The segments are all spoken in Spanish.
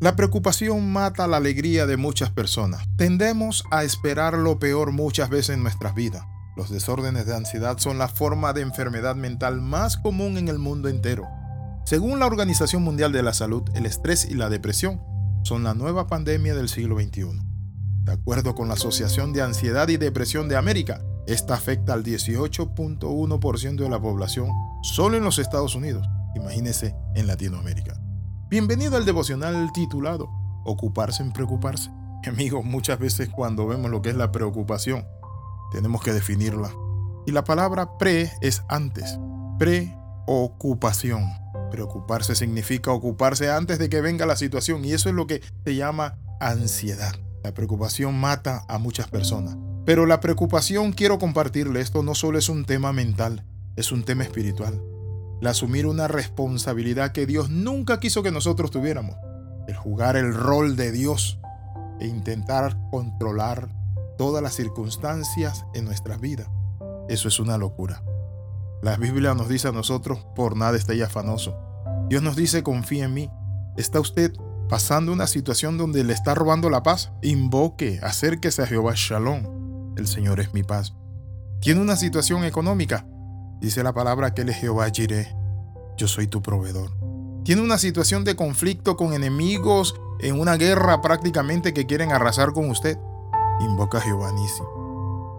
La preocupación mata la alegría de muchas personas. Tendemos a esperar lo peor muchas veces en nuestras vidas. Los desórdenes de ansiedad son la forma de enfermedad mental más común en el mundo entero. Según la Organización Mundial de la Salud, el estrés y la depresión son la nueva pandemia del siglo XXI. De acuerdo con la Asociación de Ansiedad y Depresión de América, esta afecta al 18.1% de la población solo en los Estados Unidos. Imagínese en Latinoamérica. Bienvenido al devocional titulado Ocuparse en preocuparse. Amigos, muchas veces cuando vemos lo que es la preocupación, tenemos que definirla. Y la palabra pre es antes. Preocupación. Preocuparse significa ocuparse antes de que venga la situación y eso es lo que se llama ansiedad. La preocupación mata a muchas personas. Pero la preocupación, quiero compartirle esto, no solo es un tema mental, es un tema espiritual. El asumir una responsabilidad que Dios nunca quiso que nosotros tuviéramos. El jugar el rol de Dios e intentar controlar todas las circunstancias en nuestras vidas. Eso es una locura. La Biblia nos dice a nosotros, por nada estéis afanoso. Dios nos dice, confía en mí. ¿Está usted pasando una situación donde le está robando la paz? Invoque, acérquese a Jehová Shalom. El Señor es mi paz. ¿Tiene una situación económica? Dice la palabra que Él es Jehová. Yo soy tu proveedor. ¿Tiene una situación de conflicto con enemigos en una guerra prácticamente que quieren arrasar con usted? Invoca a Jehová Nisi.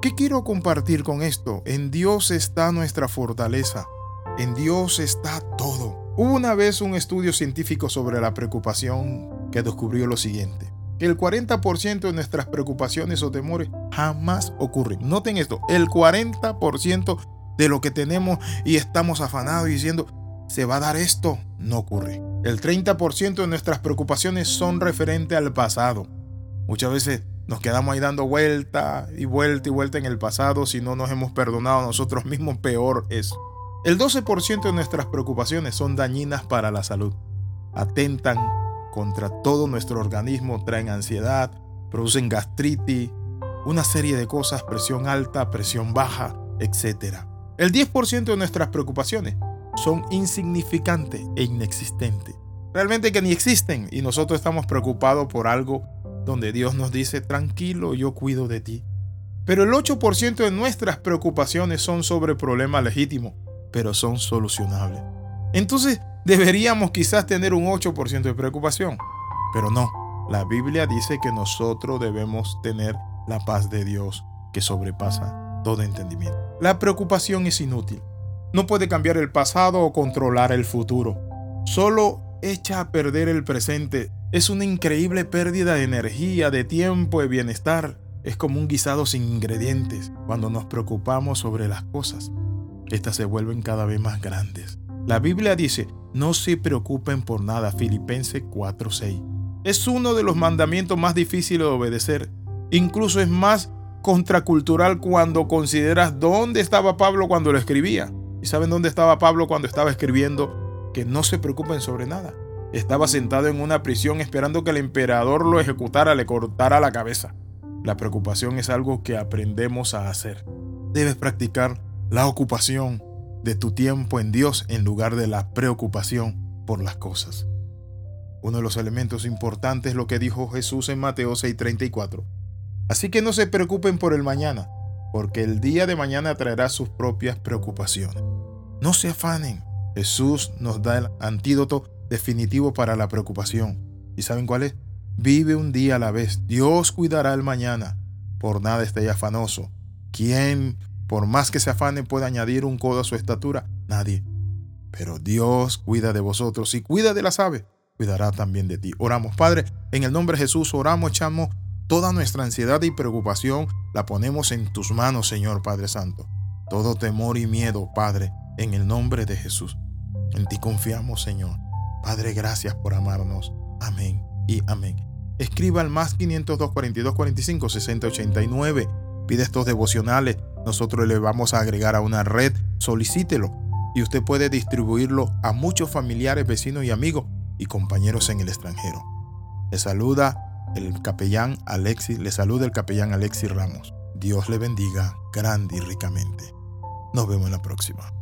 ¿Qué quiero compartir con esto? En Dios está nuestra fortaleza. En Dios está todo. Hubo una vez un estudio científico sobre la preocupación que descubrió lo siguiente. El 40% de nuestras preocupaciones o temores jamás ocurren. Noten esto, el 40% de lo que tenemos y estamos afanados diciendo, se va a dar esto, no ocurre. El 30% de nuestras preocupaciones son referentes al pasado. Muchas veces nos quedamos ahí dando vuelta y vuelta y vuelta en el pasado si no nos hemos perdonado a nosotros mismos, peor es. El 12% de nuestras preocupaciones son dañinas para la salud. Atentan contra todo nuestro organismo, traen ansiedad, producen gastritis, una serie de cosas, presión alta, presión baja, etc. El 10% de nuestras preocupaciones son insignificantes e inexistentes. Realmente que ni existen y nosotros estamos preocupados por algo donde Dios nos dice, tranquilo, yo cuido de ti. Pero el 8% de nuestras preocupaciones son sobre problemas legítimos, pero son solucionables. Entonces, deberíamos quizás tener un 8% de preocupación, pero no. La Biblia dice que nosotros debemos tener la paz de Dios que sobrepasa todo entendimiento. La preocupación es inútil. No puede cambiar el pasado o controlar el futuro. Solo echa a perder el presente es una increíble pérdida de energía, de tiempo, de bienestar. Es como un guisado sin ingredientes cuando nos preocupamos sobre las cosas. Estas se vuelven cada vez más grandes. La Biblia dice, no se preocupen por nada, Filipenses 4:6. Es uno de los mandamientos más difíciles de obedecer. Incluso es más contracultural cuando consideras dónde estaba Pablo cuando lo escribía. ¿Y saben dónde estaba Pablo cuando estaba escribiendo? Que no se preocupen sobre nada. Estaba sentado en una prisión esperando que el emperador lo ejecutara, le cortara la cabeza. La preocupación es algo que aprendemos a hacer. Debes practicar la ocupación de tu tiempo en Dios en lugar de la preocupación por las cosas. Uno de los elementos importantes es lo que dijo Jesús en Mateo 6:34. Así que no se preocupen por el mañana, porque el día de mañana traerá sus propias preocupaciones. No se afanen. Jesús nos da el antídoto definitivo para la preocupación. ¿Y saben cuál es? Vive un día a la vez. Dios cuidará el mañana. Por nada esté afanoso. ¿Quién, por más que se afane, puede añadir un codo a su estatura? Nadie. Pero Dios cuida de vosotros y cuida de las aves. Cuidará también de ti. Oramos, Padre, en el nombre de Jesús, oramos, echamos toda nuestra ansiedad y preocupación, la ponemos en tus manos, Señor Padre Santo. Todo temor y miedo, Padre, en el nombre de Jesús. En ti confiamos, Señor. Padre, gracias por amarnos. Amén y amén. Escriba al más 502 42 45 60 89. Pide estos devocionales. Nosotros le vamos a agregar a una red. Solicítelo y usted puede distribuirlo a muchos familiares, vecinos y amigos y compañeros en el extranjero. Le saluda el capellán Alexis, le saluda el capellán Alexis Ramos. Dios le bendiga grande y ricamente. Nos vemos en la próxima.